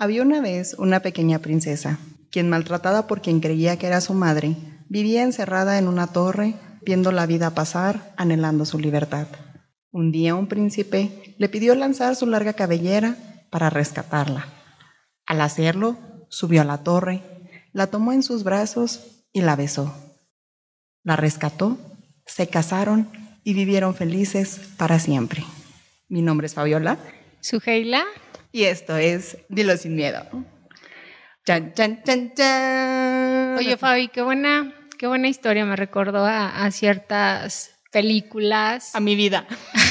Había una vez una pequeña princesa, quien maltratada por quien creía que era su madre, vivía encerrada en una torre, viendo la vida pasar, anhelando su libertad. Un día un príncipe le pidió lanzar su larga cabellera para rescatarla. Al hacerlo, subió a la torre, la tomó en sus brazos y la besó. La rescató, se casaron y vivieron felices para siempre. Mi nombre es Fabiola. Suheila. Y esto es Dilo sin miedo. Chan, chan, chan, chan. Oye, Fabi, qué buena, qué buena historia. Me recordó a, a ciertas películas. A mi vida.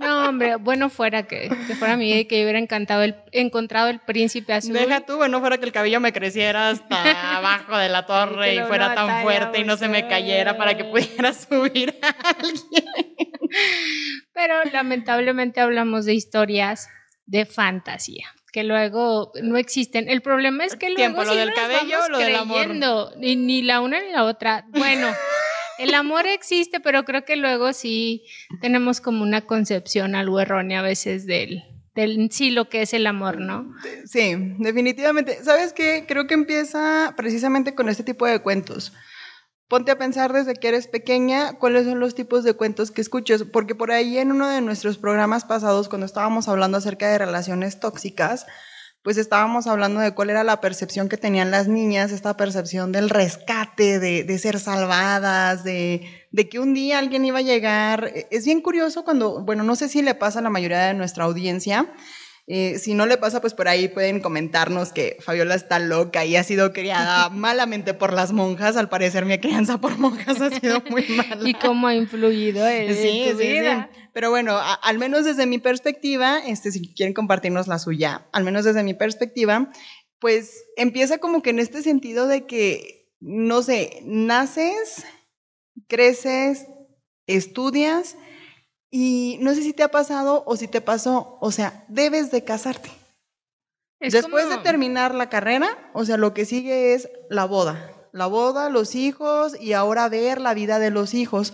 No, hombre, bueno fuera que, que fuera mi vida y que yo hubiera encantado el, encontrado el príncipe azul. Deja tú, bueno, fuera que el cabello me creciera hasta abajo de la torre y lo fuera tan fuerte y no se me cayera para que pudiera subir a alguien. Pero lamentablemente hablamos de historias de fantasía que luego no existen. El problema es que luego lo sí del nos cabello, vamos lo del amor. Ni, ni la una ni la otra. Bueno, el amor existe, pero creo que luego sí tenemos como una concepción algo errónea a veces del, del sí lo que es el amor, ¿no? Sí, definitivamente. ¿Sabes qué? Creo que empieza precisamente con este tipo de cuentos. Ponte a pensar desde que eres pequeña cuáles son los tipos de cuentos que escuchas, porque por ahí en uno de nuestros programas pasados, cuando estábamos hablando acerca de relaciones tóxicas, pues estábamos hablando de cuál era la percepción que tenían las niñas, esta percepción del rescate, de, ser salvadas, de, de que un día alguien iba a llegar. Es bien curioso cuando, bueno, no sé si le pasa a la mayoría de nuestra audiencia, eh, si no le pasa, pues por ahí pueden comentarnos que Fabiola está loca y ha sido criada malamente por las monjas. Al parecer mi crianza por monjas ha sido muy mala. Y cómo ha influido en, Sí, en tu sí, sí. vida. Pero bueno, a- al menos desde mi perspectiva, este, si quieren compartirnos la suya, al menos desde mi perspectiva, pues empieza como que en este sentido de que, no sé, naces, creces, estudias y no sé si te ha pasado o si te pasó, o sea, debes de casarte. Es Después como- de terminar la carrera, o sea, lo que sigue es la boda. La boda, los hijos y ahora ver la vida de los hijos.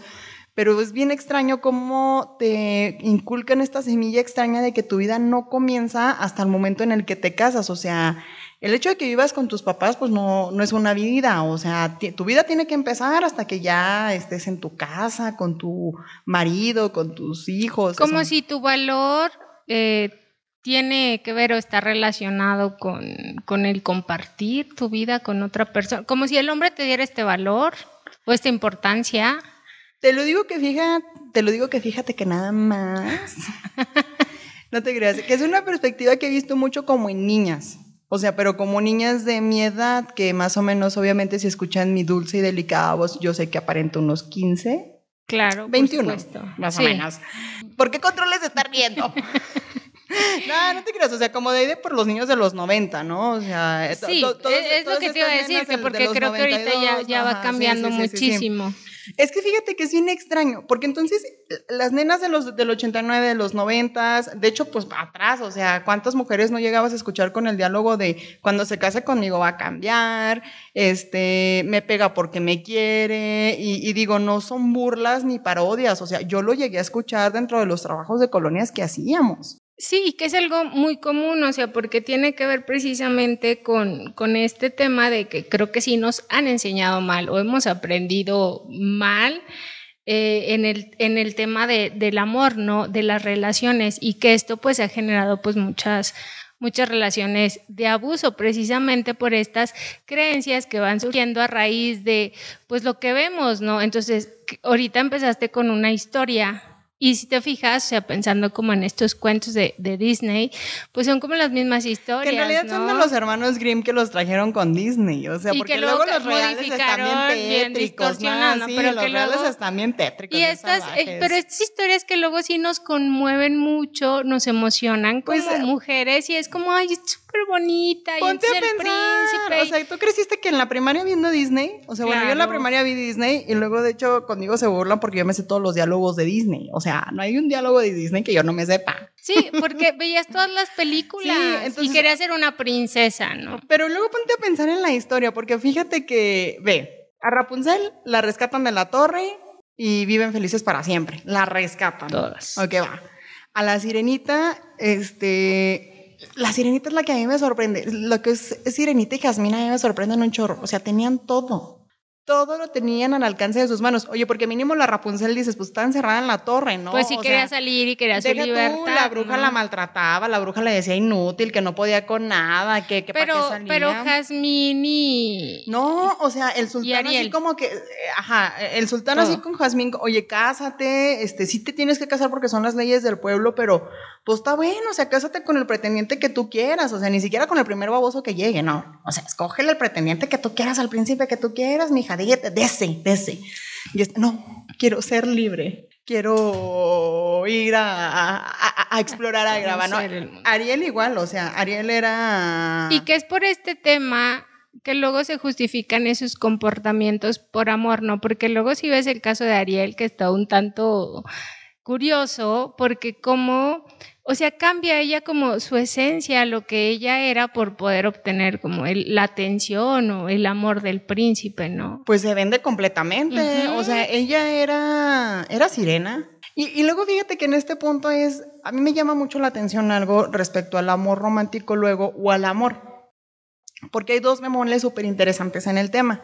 Pero es bien extraño cómo te inculcan esta semilla extraña de que tu vida no comienza hasta el momento en el que te casas. O sea, el hecho de que vivas con tus papás, pues no, no es una vida. O sea, tu vida tiene que empezar hasta que ya estés en tu casa, con tu marido, con tus hijos. Como o sea, si tu valor eh, tiene que ver o está relacionado con, con el compartir tu vida con otra persona. Como si el hombre te diera este valor o esta importancia. Te lo digo que fíjate, te lo digo que fíjate que nada más. no te creas, que es una perspectiva que he visto mucho como en niñas. O sea, pero como niñas de mi edad, que más o menos, obviamente, si escuchan mi dulce y delicada voz, yo sé que aparento unos 15, Claro, por 21, supuesto. más Sí. o menos. ¿Por qué controles de estar viendo? no, no te creas, o sea, como de ahí de por los niños de los 90, ¿no? O sea, Sí, todos- es, es lo que te iba a decir, que porque creo que ahorita ya, 92, ya va cambiando muchísimo. Es que fíjate que es bien extraño, porque entonces las nenas de los, del 89, de los 90, de hecho, pues atrás, o sea, ¿cuántas mujeres no llegabas a escuchar con el diálogo de cuando se case conmigo va a cambiar, este, me pega porque me quiere, y, y digo, no son burlas ni parodias, o sea, yo lo llegué a escuchar dentro de los trabajos de colonias que hacíamos. Sí, que es algo muy común, o sea, porque tiene que ver precisamente con, con este tema de que creo que sí nos han enseñado mal o hemos aprendido mal eh, en, el, en el tema de, del amor, ¿no? De las relaciones y que esto pues ha generado pues muchas muchas relaciones de abuso precisamente por estas creencias que van surgiendo a raíz de pues lo que vemos, ¿no? Entonces, ahorita empezaste con una historia y si te fijas, o sea, pensando como en estos cuentos de, de Disney, pues son como las mismas historias. Que en realidad son de ¿no? los hermanos Grimm que los trajeron con Disney, o sea, Y porque que luego luego los reales están bien bien tétricos, ¿no? distorsionando, Sí, pero los que reales luego- están bien tétricos. Y bien estas, eh, pero estas historias que luego sí nos conmueven mucho, nos emocionan como Pues, mujeres y es como, ay, súper bonita y Ponte a el príncipe. o sea, ¿tú creciste que en la primaria viendo Disney? O sea, bueno, yo en la primaria vi Disney y luego, de hecho, conmigo se burlan porque yo me sé todos los diálogos de Disney. O sea, no hay un diálogo de Disney que yo no me sepa. Sí, porque veías todas las películas Sí, entonces- y querías ser una princesa, ¿no? Pero luego ponte a pensar en la historia, porque fíjate que, ve, a Rapunzel la rescatan de la torre y viven felices para siempre. La rescatan. Todas. Ok, va. A la sirenita, este, La sirenita es la que a mí me sorprende. Lo que es, sirenita y Jasmine a mí me sorprenden un chorro. O sea, tenían todo todo lo tenían al alcance de sus manos. Oye, porque mínimo la Rapunzel dices, pues está encerrada en la torre, ¿no? Pues sí quería salir y quería su libertad. la bruja la maltrataba, la bruja le decía inútil, que no podía con nada, que, que pero, para qué salía. Pero Jasmine y... No, o sea, el sultán así como que, eh, ajá, el sultán así con Jasmine, oye, cásate, este, sí te tienes que casar porque son las leyes del pueblo, pero pues está bueno, o sea, cásate con el pretendiente que tú quieras, o sea, ni siquiera con el primer baboso que llegue, no. O sea, escógele el pretendiente que tú quieras al príncipe que tú quieras, mija, dígate, dese, dese. Y es, no, quiero ser libre, quiero ir a, a, explorar a grabar, ¿no? Ariel igual, o sea, Ariel era... Y que es por este tema que luego se justifican esos comportamientos por amor, ¿no? Porque luego si ves el caso de Ariel, que está un tanto curioso, porque como o sea, cambia ella como su esencia, lo que ella era por poder obtener como el, la atención o el amor del príncipe, ¿no? Pues se vende completamente. O sea, ella era, era sirena. Y, y, luego fíjate que en este punto es, a mí me llama mucho la atención algo respecto al amor romántico luego o al amor. Porque hay dos memorias súper interesantes en el tema.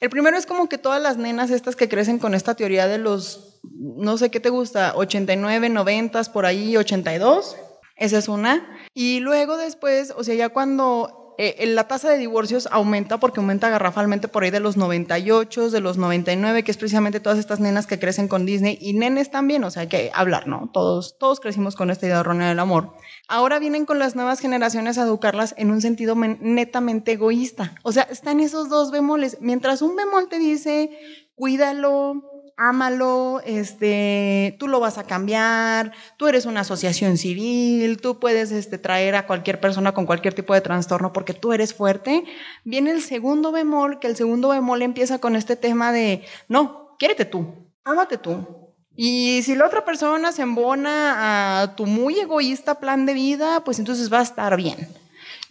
El primero es como que todas las nenas estas que crecen con esta teoría de los, no sé qué te gusta, 89, 90, por ahí, 82. Esa es una. Y luego después, o sea, ya cuando eh, la tasa de divorcios aumenta porque aumenta garrafalmente por ahí de los 98, de los 99, que es precisamente todas estas nenas que crecen con Disney y nenes también, o sea, hay que hablar, ¿no? Todos, todos crecimos con esta idea errónea del amor. Ahora vienen con las nuevas generaciones a educarlas en un sentido netamente egoísta. O sea, están esos dos bemoles. Mientras un bemol te dice, cuídalo, ámalo, este, tú lo vas a cambiar, tú eres una asociación civil, tú puedes este, traer a cualquier persona con cualquier tipo de trastorno porque tú eres fuerte. Viene el segundo bemol, que el segundo bemol empieza con este tema de, no, quiérete tú, ámate tú. Y si la otra persona se embona a tu muy egoísta plan de vida, pues entonces va a estar bien.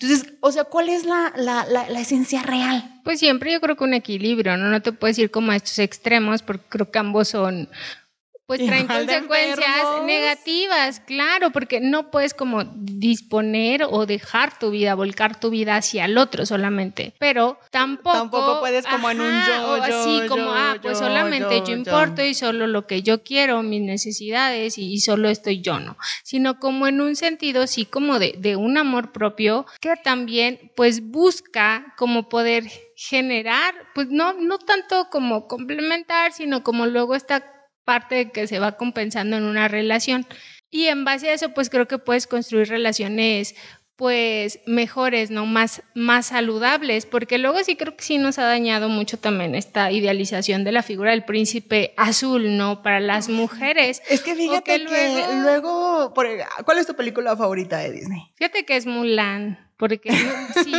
Entonces, o sea, ¿cuál es la, la, la, esencia real? Pues siempre yo creo que un equilibrio, ¿no? No te puedes ir como a estos extremos porque creo que ambos son pues traen consecuencias negativas, claro, porque no puedes como disponer o dejar tu vida, volcar tu vida hacia el otro solamente, pero tampoco tampoco puedes como en un yo, yo así como ah, pues solamente yo, importo y solo lo que yo quiero, mis necesidades y, solo estoy yo, no, sino como en un sentido sí como de, de un amor propio que también pues busca como poder generar, pues no, no tanto como complementar, sino como luego está parte que se va compensando en una relación. Y en base a eso, pues creo que puedes construir relaciones pues mejores, ¿no? Más, más saludables, porque luego sí creo que sí nos ha dañado mucho también esta idealización de la figura del príncipe azul, ¿no? Para las mujeres. Es que fíjate que luego, ¿cuál es tu película favorita de Disney? Fíjate que es Mulan porque sí,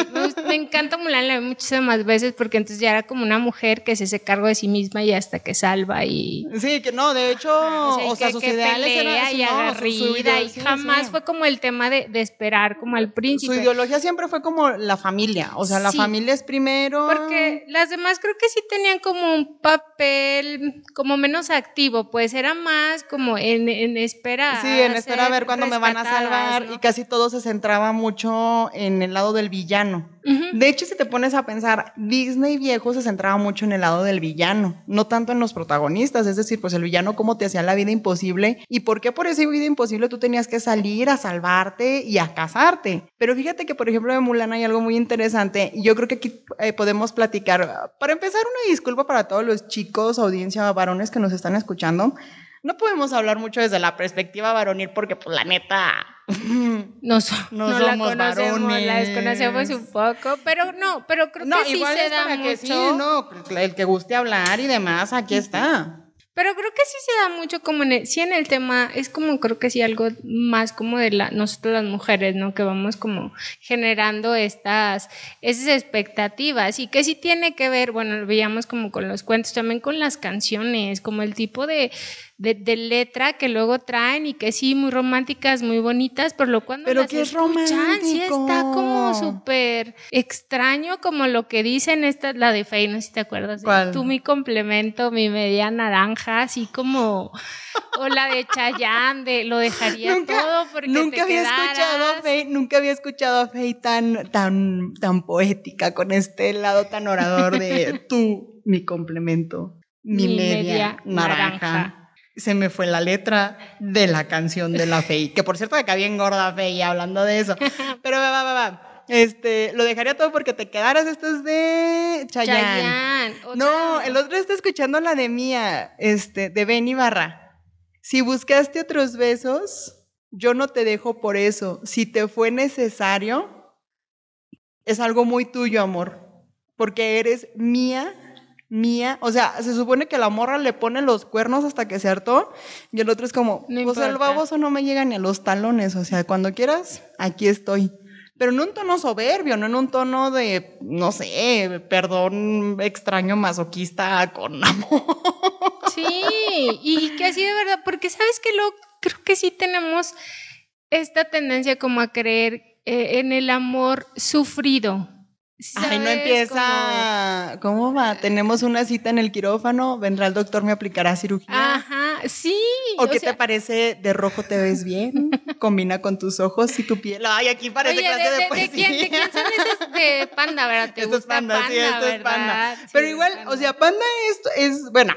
me, encanta Mulan, la muchísimas veces porque entonces ya era como una mujer que se hace cargo de sí misma y hasta que salva y... Sí, que no, de hecho, o sea, sus ideales pelea y agarrida y jamás fue como el tema de, de, esperar como al príncipe. Su ideología siempre fue como la familia, o sea, la familia es primero. Porque las demás creo que sí tenían como un papel como menos activo, pues era más como en, en espera. Sí, en espera a ver cuándo me van a salvar y casi todo se centraba mucho en en el lado del villano. De hecho, si te pones a pensar, Disney viejo se centraba mucho en el lado del villano, no tanto en los protagonistas, es decir, pues el villano cómo te hacía la vida imposible y por qué por esa vida imposible tú tenías que salir a salvarte y a casarte. Pero fíjate que, por ejemplo, de Mulan hay algo muy interesante yo creo que aquí eh, podemos platicar. Para empezar, una disculpa para todos los chicos, audiencia, varones que nos están escuchando. No podemos hablar mucho desde la perspectiva varonil porque, pues, la neta, no, no, la conocemos, la desconocemos un poco, pero no, pero creo que sí se da mucho. sí, no, el que guste hablar y demás, aquí está. Pero creo que sí se da mucho como en el, sí en el tema, es como creo que sí algo más como de la, nosotros las mujeres, ¿no? Que vamos como generando estas, esas expectativas y que sí tiene que ver, bueno, lo veíamos como con los cuentos, también con las canciones, como el tipo de, de, letra que luego traen y que sí, muy románticas, muy bonitas, pero lo cuando pero las que es escuchan, sí está como súper extraño, como lo que dicen esta, la de Fey, no sé si te acuerdas. Tú mi complemento, mi media naranja, así como, o la de Chayanne, de lo dejaría todo porque nunca había escuchado a Fey, nunca había escuchado a Fey tan, tan, tan poética, con este lado tan orador de tú, mi complemento, mi, media, naranja se me fue la letra de la canción de la Fey. Que por cierto, acá bien gorda Fey hablando de eso. Pero va, va, va. Este, lo dejaría todo porque te quedaras. Esto es de Chayanne. No, el otro está escuchando la de Mía, este, de Benny Barra. Si buscaste otros besos, yo no te dejo por eso. Si te fue necesario, es algo muy tuyo, amor. Porque eres mía mía. O sea, se supone que la morra le pone los cuernos hasta que se hartó y el otro es como, no pues el baboso no me llega ni a los talones. O sea, cuando quieras, aquí estoy. Pero en un tono soberbio, no en un tono de, no sé, perdón extraño masoquista con amor. Sí, y que así de verdad, porque sabes que lo creo que sí tenemos esta tendencia como a creer eh, en el amor sufrido. Ay, no empieza. ¿Cómo va? Tenemos una cita en el quirófano, vendrá el doctor, me aplicará cirugía. Ajá, sí. ¿O, qué te parece? ¿De rojo te ves bien? Combina con tus ojos y tu piel. Ay, aquí parece clase de, de, de, ¿de quién, ¿De quién son esas de panda, verdad? ¿Te esto es panda, sí, esto es panda. Pero igual, o sea, panda es, es, bueno,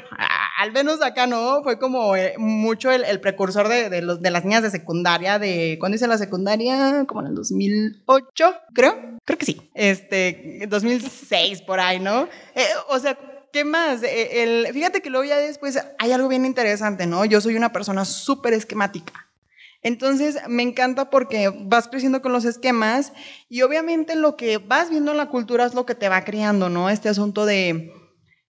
al menos acá no, fue como eh, mucho el, el precursor de, los, de las niñas de secundaria, de, ¿cuándo hice la secundaria? Como en el 2008, creo. Creo que sí. Este, 2006 por ahí, ¿no? Eh, o sea, ¿qué más? Eh, el, fíjate que luego ya después hay algo bien interesante, ¿no? Yo soy una persona súper esquemática. Entonces, me encanta porque vas creciendo con los esquemas y obviamente lo que vas viendo en la cultura es lo que te va creando, ¿no? Este asunto de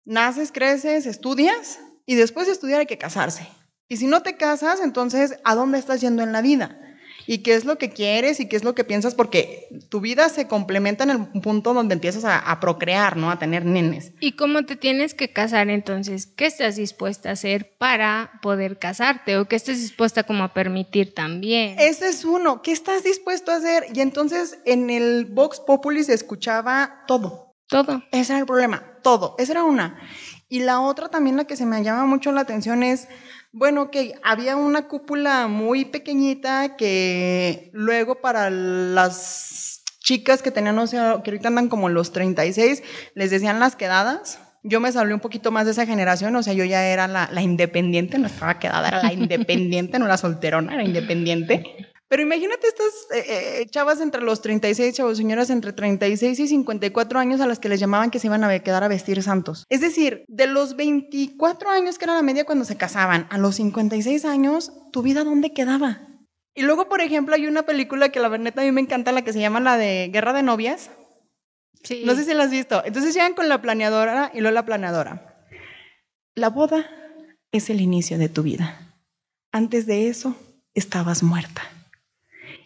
naces, creces, estudias y después de estudiar hay que casarse. Y si no te casas, entonces, ¿a dónde estás yendo en la vida? Y qué es lo que quieres y qué es lo que piensas, porque tu vida se complementa en el punto donde empiezas a, procrear, ¿no? A tener nenes. ¿Y cómo te tienes que casar entonces? ¿Qué estás dispuesta a hacer para poder casarte o qué estás dispuesta como a permitir también? Ese es uno, ¿qué estás dispuesto a hacer? Y entonces en el Vox Populi se escuchaba todo. Todo. Ese era el problema, todo. Esa era una. Y la otra también, la que se me llama mucho la atención es bueno, que había una cúpula muy pequeñita que luego para las chicas que tenían, o sea, que ahorita andan como los 36, les decían las quedadas. Yo me salí un poquito más de esa generación, o sea, yo ya era la, la independiente, no estaba quedada, era la independiente, no la solterona, era independiente. Pero imagínate estas eh, eh, chavas entre los 36, chavos, señoras entre 36 y 54 años a las que les llamaban que se iban a quedar a vestir santos. Es decir, de los 24 años que era la media cuando se casaban, a los 56 años, ¿tu vida dónde quedaba? Y luego, por ejemplo, hay una película que la verdad a mí me encanta, la que se llama la de Guerra de Novias. Sí. No sé si la has visto. Entonces llegan con la planeadora y luego la planeadora. La boda es el inicio de tu vida. Antes de eso, estabas muerta.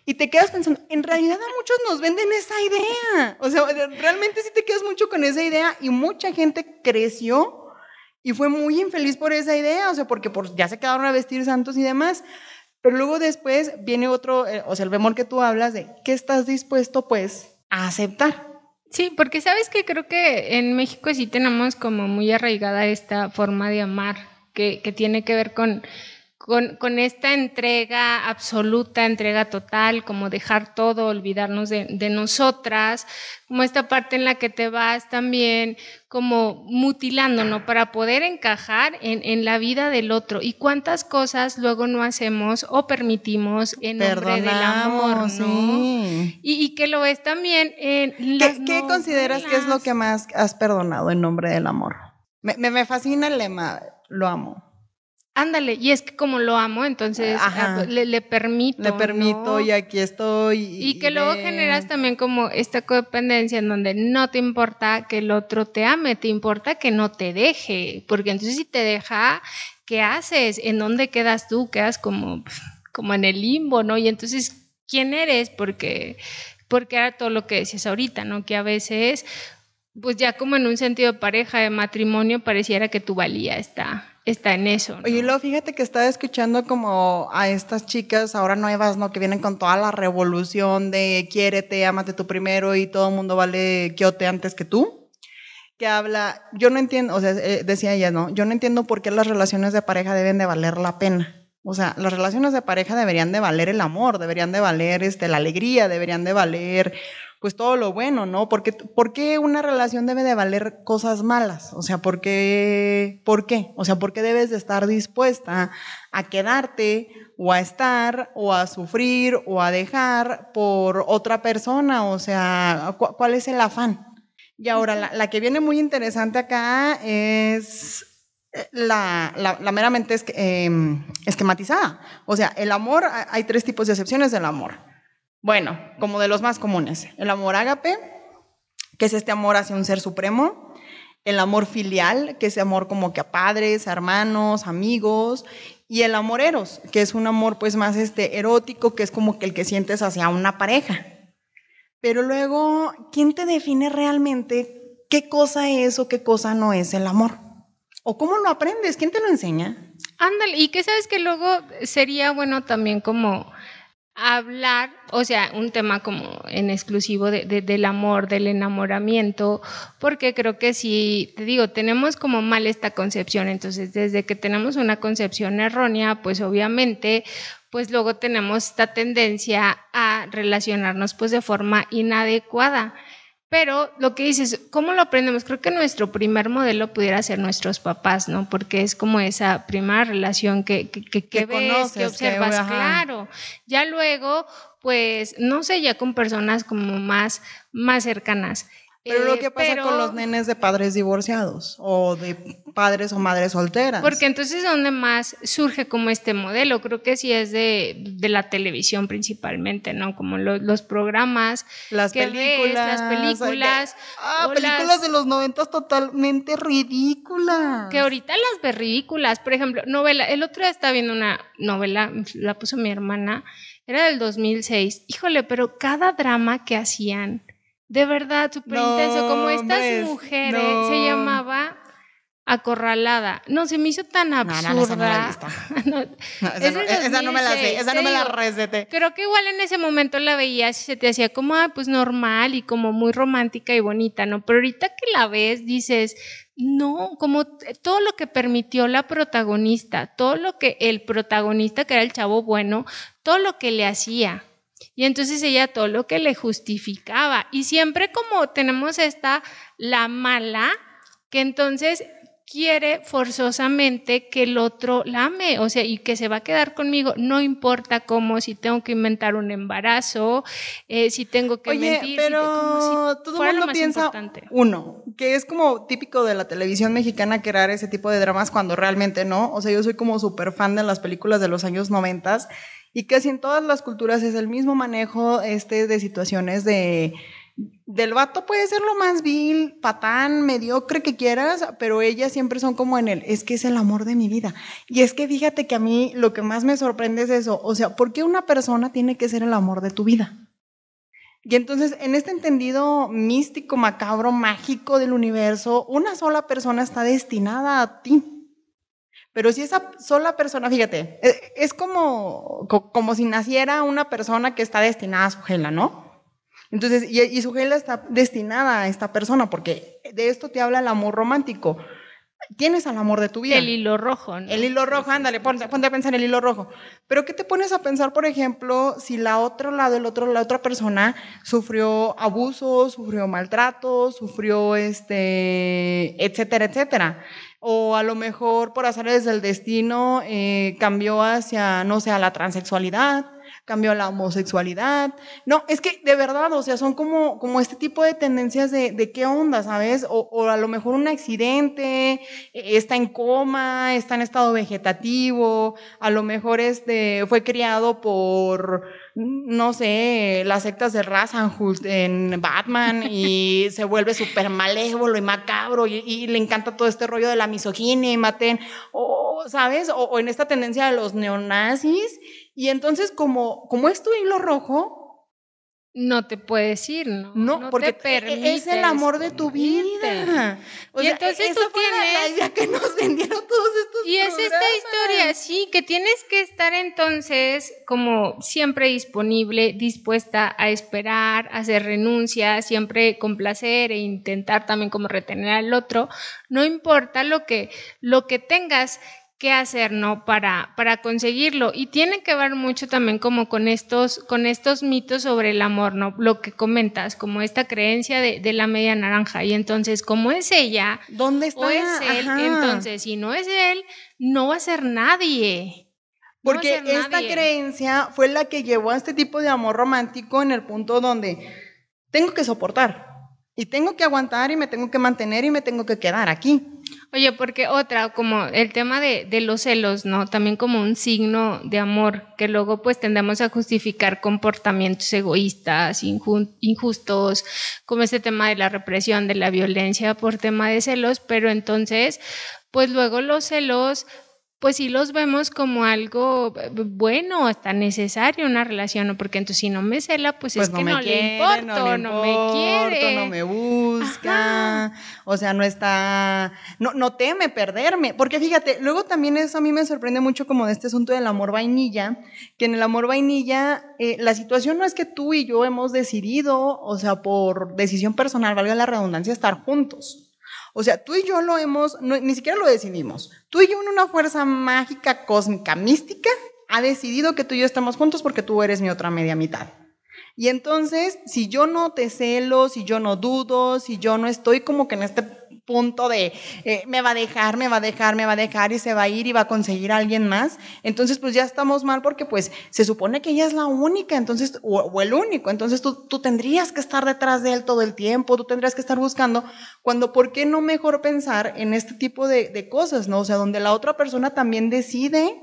Y te quedas pensando, en realidad a muchos nos venden esa idea. O sea, realmente sí te quedas mucho con esa idea y mucha gente creció y fue muy infeliz por esa idea, o sea, porque por, ya se quedaron a vestir santos y demás. Pero luego después viene otro, eh, o sea, el bemol que tú hablas de qué estás dispuesto pues a aceptar. Sí, porque sabes que creo que en México sí tenemos como muy arraigada esta forma de amar, que, que tiene que ver con con, esta entrega absoluta, entrega total, como dejar todo, olvidarnos de, nosotras, como esta parte en la que te vas también como mutilando, ¿no? Para poder encajar en, la vida del otro. Y cuántas cosas luego no hacemos o permitimos en nombre del amor, ¿no? Y, que lo ves también en... ¿Qué, ¿Qué, consideras que es lo que más has perdonado en nombre del amor? Me, me fascina el lema, lo amo. Ándale, y es que como lo amo, entonces ah, pues, le, le, permito. Le permito y aquí estoy. Y, que luego generas también como esta codependencia en donde no te importa que el otro te ame, te importa que no te deje, porque entonces si te deja, ¿qué haces? ¿En dónde quedas tú? Quedas como, como en el limbo, ¿no? Y entonces, ¿quién eres? Porque, porque era todo lo que decías ahorita, ¿no? Que a veces pues ya como en un sentido de pareja, de matrimonio, pareciera que tu valía está, está en eso. Oye, luego fíjate que estaba escuchando como a estas chicas ahora nuevas, ¿no? Que vienen con toda la revolución de quiérete, ámate tú primero y todo el mundo vale quiote antes que tú. Que habla, yo no entiendo, o sea, eh, decía ella, ¿no? Yo no entiendo por qué las relaciones de pareja deben de valer la pena. O sea, las relaciones de pareja deberían de valer el amor, deberían de valer este, la alegría, deberían de valer pues todo lo bueno, ¿no? Porque, ¿Por qué una relación debe de valer cosas malas? O sea, ¿por qué? ¿Por qué? O sea, ¿por qué debes de estar dispuesta a quedarte o a estar o a sufrir o a dejar por otra persona? O sea, ¿cuál es el afán? Y ahora, la, que viene muy interesante acá es la, la, meramente es, em, esquematizada. O sea, el amor, hay tres tipos de excepciones del amor bueno, como de los más comunes. El amor ágape, que es este amor hacia un ser supremo. El amor filial, que es amor como que a padres, a hermanos, amigos. Y el amor eros, que es un amor pues más este erótico, que es como que el que sientes hacia una pareja. Pero luego, ¿quién te define realmente qué cosa es o qué cosa no es el amor? ¿O cómo lo aprendes? ¿Quién te lo enseña? Ándale, y que sabes que luego sería bueno también como hablar, o sea, un tema como en exclusivo de, del amor, del enamoramiento, porque creo que si, te digo, tenemos como mal esta concepción, entonces desde que tenemos una concepción errónea, pues obviamente, pues luego tenemos esta tendencia a relacionarnos pues de forma inadecuada. Pero lo que dices, ¿cómo lo aprendemos? Creo que nuestro primer modelo pudiera ser nuestros papás, ¿no? Porque es como esa primera relación que, que, que, ves, que observas, claro. Ya luego, pues, no sé, ya con personas como más, más cercanas. Pero lo eh, que pasa con los nenes de padres divorciados o de padres o madres solteras. Porque entonces donde más surge como este modelo, creo que sí es de, de la televisión principalmente, ¿no? Como los programas, las películas, las películas. ah, películas de los noventas totalmente ridículas. Que ahorita las ves ridículas, por ejemplo, novela, el otro día estaba viendo una novela, la puso mi hermana, era del 2006, híjole, pero cada drama que hacían de verdad, súper intenso. Como estas mujeres, se llamaba Acorralada. No, se me hizo tan absurda. No, esa, no, me la sé, esa no me la recete. Creo que igual en ese momento la veías y se te hacía como, ah, pues normal y como muy romántica y bonita, ¿no? Pero ahorita que la ves, dices, no, como todo lo que permitió la protagonista, todo lo que el protagonista, que era el chavo bueno, todo lo que le hacía. Y entonces ella todo lo que le justificaba. Y siempre como tenemos esta, la mala, que entonces quiere forzosamente que el otro la ame, o sea, y que se va a quedar conmigo, no importa cómo, si tengo que inventar un embarazo, eh, si tengo que Oye, mentir, pero todo el mundo piensa, uno, que es como típico de la televisión mexicana crear ese tipo de dramas cuando realmente no, o sea, yo soy como súper fan de las películas de los años noventas, y casi en todas las culturas es el mismo manejo este, de situaciones de... Del vato puede ser lo más vil, patán, mediocre que quieras, pero ellas siempre son como en el, es que es el amor de mi vida. Y es que fíjate que a mí lo que más me sorprende es eso, o sea, ¿por qué una persona tiene que ser el amor de tu vida? Y entonces, en este entendido místico, macabro, mágico del universo, una sola persona está destinada a ti. Pero si esa sola persona, fíjate, e, es como, como si naciera una persona que está destinada a su gela, ¿no? Entonces, y, su gela está destinada a esta persona, porque de esto te habla el amor romántico. Tienes al amor de tu vida. El hilo rojo, ¿no? El hilo rojo, ándale, ponte, a pensar el hilo rojo. Pero ¿qué te pones a pensar, por ejemplo, si la otro lado, el otro, la otra persona sufrió abuso, sufrió maltrato, sufrió este, etcétera, etcétera? o a lo mejor por azares del destino eh, cambió hacia, no sé, a la transexualidad, cambió a la homosexualidad. No, es que de verdad, o sea, son como, como este tipo de tendencias de, de qué onda, ¿sabes? O, o, a lo mejor un accidente, eh, está en coma, está en estado vegetativo, a lo mejor este, fue criado por no sé, las sectas de Rasenhut en Batman y se vuelve súper malévolo y macabro y, le encanta todo este rollo de la misoginia y maten, o, ¿sabes? O, en esta tendencia de los neonazis. Y entonces, como, como es tu hilo rojo, no te puedes ir, ¿no? No, porque te es el amor de tu vida. y entonces tú tienes la idea que nos vendieron todos estos Y es esta historia, sí, que tienes que estar entonces como siempre disponible, dispuesta a esperar, a hacer renuncias, siempre complacer e intentar también como retener al otro, no importa lo que lo que tengas qué hacer, ¿no? Para, para conseguirlo. Y tiene que ver mucho también como con estos, con estos mitos sobre el amor, ¿no? Lo que comentas, como esta creencia de, de la media naranja. Y entonces, como es ella, ¿dónde está? O es él, entonces, si no es él, no va a ser nadie. Porque esta creencia fue la que llevó a este tipo de amor romántico en el punto donde tengo que soportar y tengo que aguantar y me tengo que mantener y me tengo que quedar aquí. Oye, porque otra, como el tema de, los celos, ¿no? También como un signo de amor, que luego pues tendemos a justificar comportamientos egoístas, injustos, como este tema de la represión, de la violencia por tema de celos, pero entonces, pues luego los celos pues sí los vemos como algo eh, bueno, hasta necesario una relación, porque entonces si no me cela, pues, es pues que no, le importo, no, me quiere. No me busca, o sea, no está, no, no teme perderme, porque fíjate, luego también eso a mí me sorprende mucho como de este asunto del amor vainilla, que en el amor vainilla eh, la situación no es que tú y yo hemos decidido, o sea, por decisión personal, valga la redundancia, estar juntos. O sea, tú y yo lo hemos, ni siquiera lo decidimos. Tú y yo una fuerza mágica, cósmica, mística, ha decidido que tú y yo estamos juntos porque tú eres mi otra media mitad. Y entonces, si yo no te celo, si yo no dudo, si yo no estoy como que en este punto de eh, me va a dejar, me va a dejar, me va a dejar y se va a ir y va a conseguir a alguien más, entonces pues ya estamos mal porque pues se supone que ella es la única, entonces, o, el único, entonces tú, tú tendrías que estar detrás de él todo el tiempo, tú tendrías que estar buscando, cuando, ¿por qué no mejor pensar en este tipo de, de cosas, ¿no? O sea, donde la otra persona también decide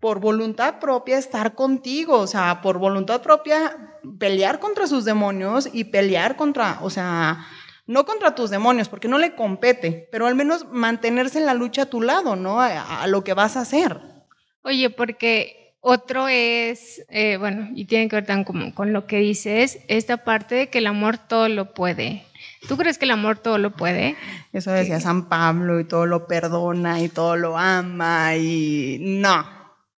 por voluntad propia estar contigo, o sea, por voluntad propia pelear contra sus demonios y pelear contra, o sea, no contra tus demonios, porque no le compete, pero al menos mantenerse en la lucha a tu lado, ¿no? A, lo que vas a hacer. Oye, porque otro es, eh, bueno, y tiene que ver tan como con lo que dices, esta parte de que el amor todo lo puede. ¿Tú crees que el amor todo lo puede? Eso decía San Pablo y todo lo perdona y todo lo ama y no.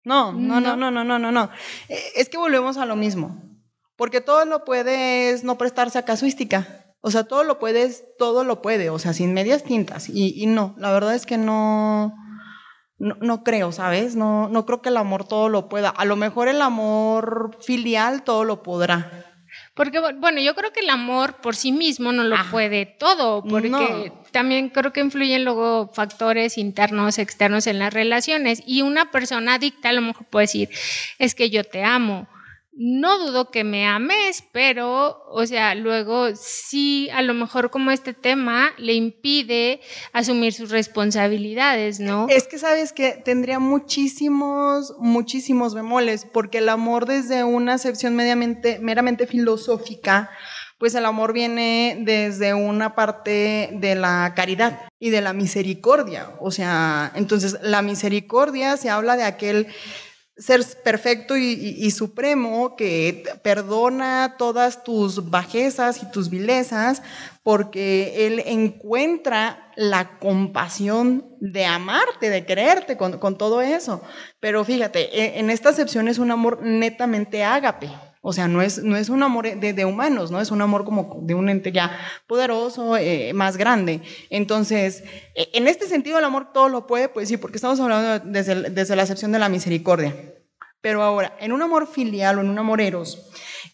No, no, no, no, no, no, no, no. Eh, es que volvemos a lo mismo. Porque todo lo puede es no prestarse a casuística. O sea, todo lo puedes, todo lo puede, o sea, sin medias tintas. Y, no, la verdad es que no, no, creo, ¿sabes? No, no creo que el amor todo lo pueda. A lo mejor el amor filial todo lo podrá. Porque, bueno, yo creo que el amor por sí mismo no lo ah. puede todo, porque también creo que influyen luego factores internos, externos en las relaciones. Y una persona adicta a lo mejor puede decir, es que yo te amo no dudo que me ames, pero, o sea, luego sí, a lo mejor como este tema le impide asumir sus responsabilidades, ¿no? Es que sabes que tendría muchísimos, muchísimos bemoles, porque el amor desde una acepción meramente filosófica, pues el amor viene desde una parte de la caridad y de la misericordia. O sea, entonces la misericordia se habla de aquel ser perfecto y, supremo que perdona todas tus bajezas y tus vilezas porque Él encuentra la compasión de amarte, de quererte con, con todo eso. Pero fíjate, e, en esta acepción es un amor netamente ágape. O sea, no es, no es un amor de, humanos, ¿no? Es un amor como de un ente ya poderoso, eh, más grande. Entonces, e, en este sentido, el amor todo lo puede, pues sí, porque estamos hablando desde, desde la acepción de la misericordia. Pero ahora, en un amor filial o en un amor eros,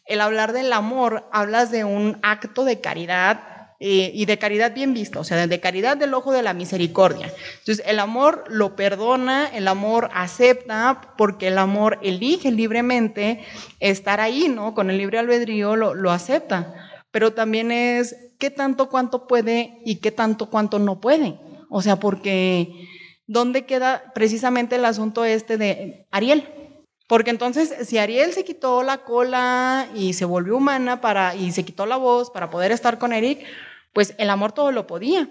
el hablar del amor, hablas de un acto de caridad eh, y de caridad bien visto, o sea, de caridad del ojo de la misericordia. Entonces, el amor lo perdona, el amor acepta, porque el amor elige libremente estar ahí, ¿no? Con el libre albedrío lo, lo acepta. Pero también es qué tanto cuánto puede y qué tanto cuánto no puede. O sea, porque ¿dónde queda precisamente el asunto este de Ariel? Porque entonces, si Ariel se quitó la cola y se volvió humana para, y se quitó la voz para poder estar con Eric, pues el amor todo lo podía.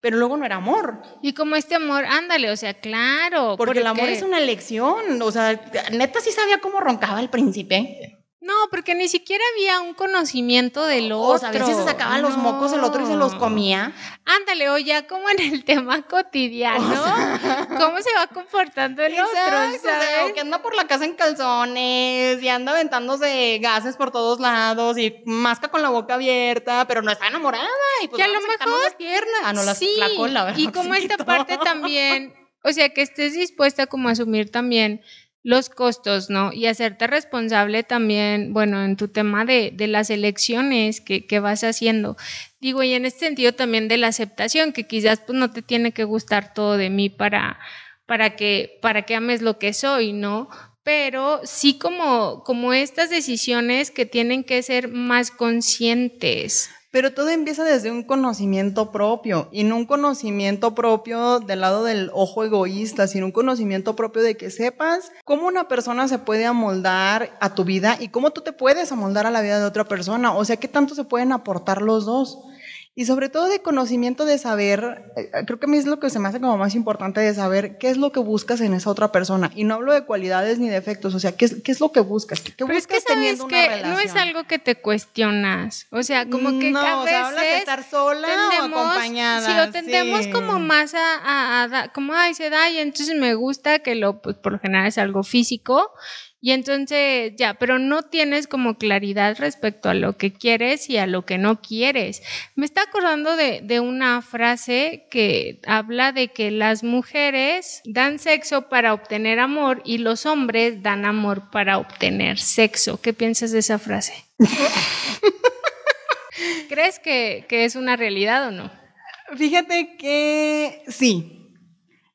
Pero luego no era amor. Y como este amor, ándale, o sea, claro. Porque, el amor es una elección. O sea, neta sí sabía cómo roncaba el príncipe. No, porque ni siquiera había un conocimiento del otro. O sea, a veces se sacaban los mocos el otro y se los comía. Ándale, o ya como en el tema cotidiano, cómo se va comportando el otro, ¿sabes? O, que anda por la casa en calzones y anda aventándose gases por todos lados y masca con la boca abierta, pero no está enamorada y pues que a lo mejor las piernas, ah, no las sí, la cola, Y como esta parte también, o sea, que estés dispuesta como a asumir también los costos, ¿no? Y hacerte responsable también, bueno, en tu tema de, de las elecciones que, que, vas haciendo. Digo, y en este sentido también de la aceptación, que quizás pues no te tiene que gustar todo de mí para, para, que, para que ames lo que soy, ¿no? Pero sí como, como estas decisiones que tienen que ser más conscientes. Pero todo empieza desde un conocimiento propio, y no un conocimiento propio del lado del ojo egoísta, sino un conocimiento propio de que sepas cómo una persona se puede amoldar a tu vida y cómo tú te puedes amoldar a la vida de otra persona. O sea, qué tanto se pueden aportar los dos. Y sobre todo de conocimiento de saber, eh, creo que a mí es lo que se me hace como más importante de saber qué es lo que buscas en esa otra persona. Y no hablo de cualidades ni defectos, o sea, qué es, qué es lo que buscas. ¿Qué, Pero buscas es que teniendo una relación? No es algo que te cuestionas. O sea, como que no, a o sea, hablas de estar sola tendemos, o acompañada. Sí, o tendemos sí. como más a, a, a, como, ay, se da y entonces me gusta que lo, pues por lo general es algo físico y entonces ya, pero no tienes como claridad respecto a lo que quieres y a lo que no quieres. Me está acordando de, de, una frase que habla de que las mujeres dan sexo para obtener amor y los hombres dan amor para obtener sexo. ¿Qué piensas de esa frase? ¿Crees que, que es una realidad o no? Fíjate que sí,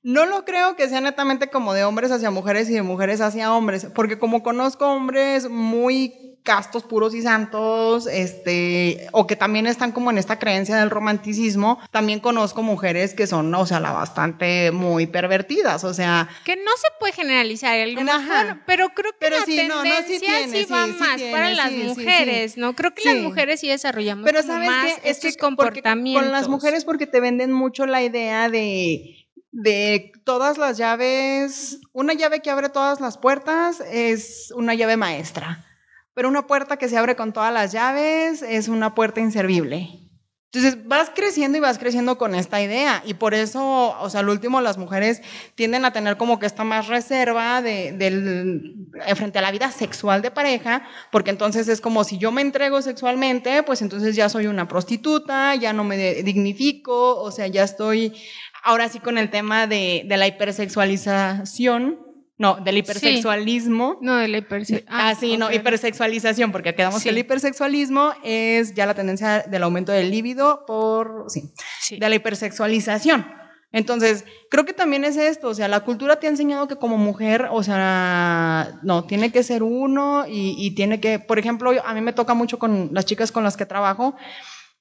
no lo creo que sea netamente como de hombres hacia mujeres y de mujeres hacia hombres, porque como conozco hombres muy castos, puros y santos, este, o que también están como en esta creencia del romanticismo, también conozco mujeres que son, o sea, la bastante muy pervertidas, o sea... Que no se puede generalizar, Ajá. pero creo que pero la sí, tendencia no, no, sí, tiene, sí va más tiene, para las mujeres, ¿no? Creo que las mujeres sí desarrollamos pero como ¿sabes más qué? Es estos que porque comportamientos. Con las mujeres porque te venden mucho la idea de de todas las llaves, una llave que abre todas las puertas es una llave maestra, pero una puerta que se abre con todas las llaves es una puerta inservible. Entonces vas creciendo y vas creciendo con esta idea y por eso, o sea, al último las mujeres tienden a tener como que esta más reserva de, del, frente a la vida sexual de pareja, porque entonces es como si yo me entrego sexualmente, pues entonces ya soy una prostituta, ya no me dignifico, o sea, ya estoy ahora sí con el tema de, de la hipersexualización. No, del hipersexualismo. Sí. No, del hipersexualismo. Ah, ah, sí, okay. no, hipersexualización, porque quedamos sí. que el hipersexualismo es ya la tendencia del aumento del líbido por, sí, sí, de la hipersexualización. Entonces, creo que también es esto, o sea, la cultura te ha enseñado que como mujer, o sea, no, tiene que ser uno y, y tiene que, por ejemplo, a mí me toca mucho con las chicas con las que trabajo,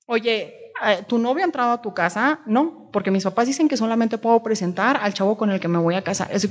oye, ¿tu novio ha entrado a tu casa? No, porque mis papás dicen que solamente puedo presentar al chavo con el que me voy a casar. Es...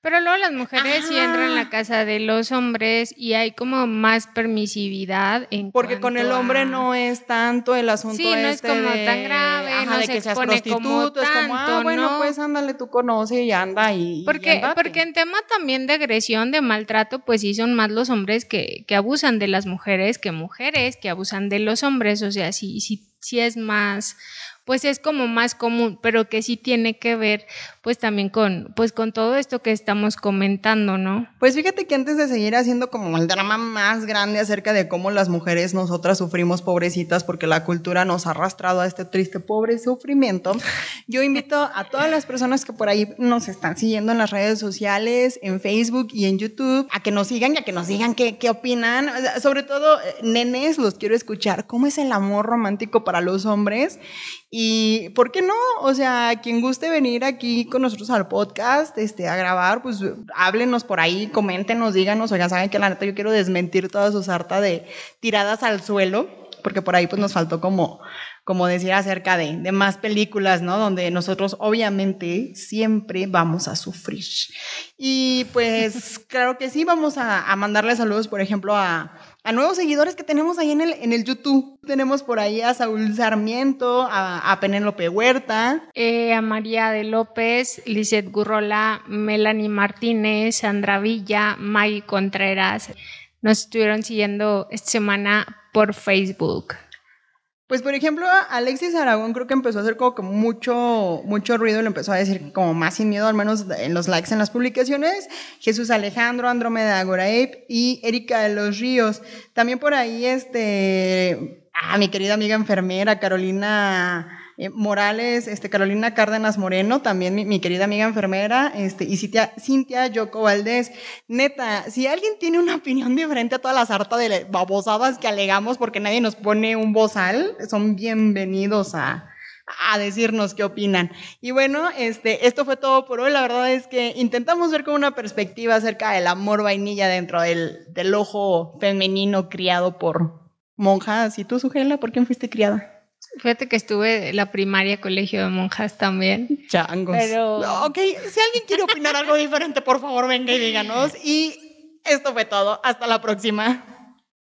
Pero luego las mujeres sí entran en la casa de los hombres y hay como más permisividad en Porque con el hombre a... no es tanto el asunto Sí, no este es como de, tan grave, ajá, no de se que seas prostituto, es como, ah, bueno, ¿no? pues ándale, tú conoces y anda y, Porque, porque en tema también de agresión, de maltrato, pues sí son más los hombres que, que abusan de las mujeres que mujeres que abusan de los hombres. O sea, sí, sí, sí es más, pues es como más común, pero que sí tiene que ver pues también con, pues con todo esto que estamos comentando, ¿no? Pues fíjate que antes de seguir haciendo como el drama más grande acerca de cómo las mujeres nosotras sufrimos pobrecitas porque la cultura nos ha arrastrado a este triste pobre sufrimiento, yo invito a todas las personas que por ahí nos están siguiendo en las redes sociales, en Facebook y en YouTube, a que nos sigan y a que nos digan qué, qué opinan. O sea, sobre todo, eh, nenes, los quiero escuchar. ¿Cómo es el amor romántico para los hombres? Y ¿por qué no? O sea, quien guste venir aquí con nosotros al podcast, este, a grabar, pues háblenos por ahí, coméntenos, díganos, o ya saben que la neta yo quiero desmentir toda su sarta de tiradas al suelo, porque por ahí pues nos faltó como, como decir acerca de, más películas, ¿no? Donde nosotros obviamente siempre vamos a sufrir. Y pues claro que sí, vamos a mandarle saludos, por ejemplo, a, a nuevos seguidores que tenemos ahí en el, en el YouTube. Tenemos por ahí a Saúl Sarmiento, a, a Penélope Huerta. Eh, a María de López, Lizeth Gurrola, Melanie Martínez, Sandra Villa, May Contreras, nos estuvieron siguiendo esta semana por Facebook. Pues por ejemplo, Alexis Aragón creo que empezó a hacer como mucho, mucho ruido, lo empezó a decir como más sin miedo, al menos en los likes en las publicaciones. Jesús Alejandro, Andrómeda Agoraip y Erika de los Ríos. También por ahí, este, ah, mi querida amiga enfermera, Carolina eh, Morales, este, Carolina Cárdenas Moreno, también mi, querida amiga enfermera, este, y Cintia, Cintia Yoko Valdés. Neta, si alguien tiene una opinión diferente a todas las hartas de babosadas que alegamos porque nadie nos pone un bozal, son bienvenidos a, a decirnos qué opinan. Y bueno, este, esto fue todo por hoy. La verdad es que intentamos ver con una perspectiva acerca del amor vainilla dentro del, del ojo femenino criado por monjas. ¿Y tú, Sujela, por quién fuiste criada? Fíjate que estuve en la primaria, colegio de monjas también. Changos. Pero... Ok, si alguien quiere opinar algo diferente, por favor, venga y díganos. Y esto fue todo. Hasta la próxima.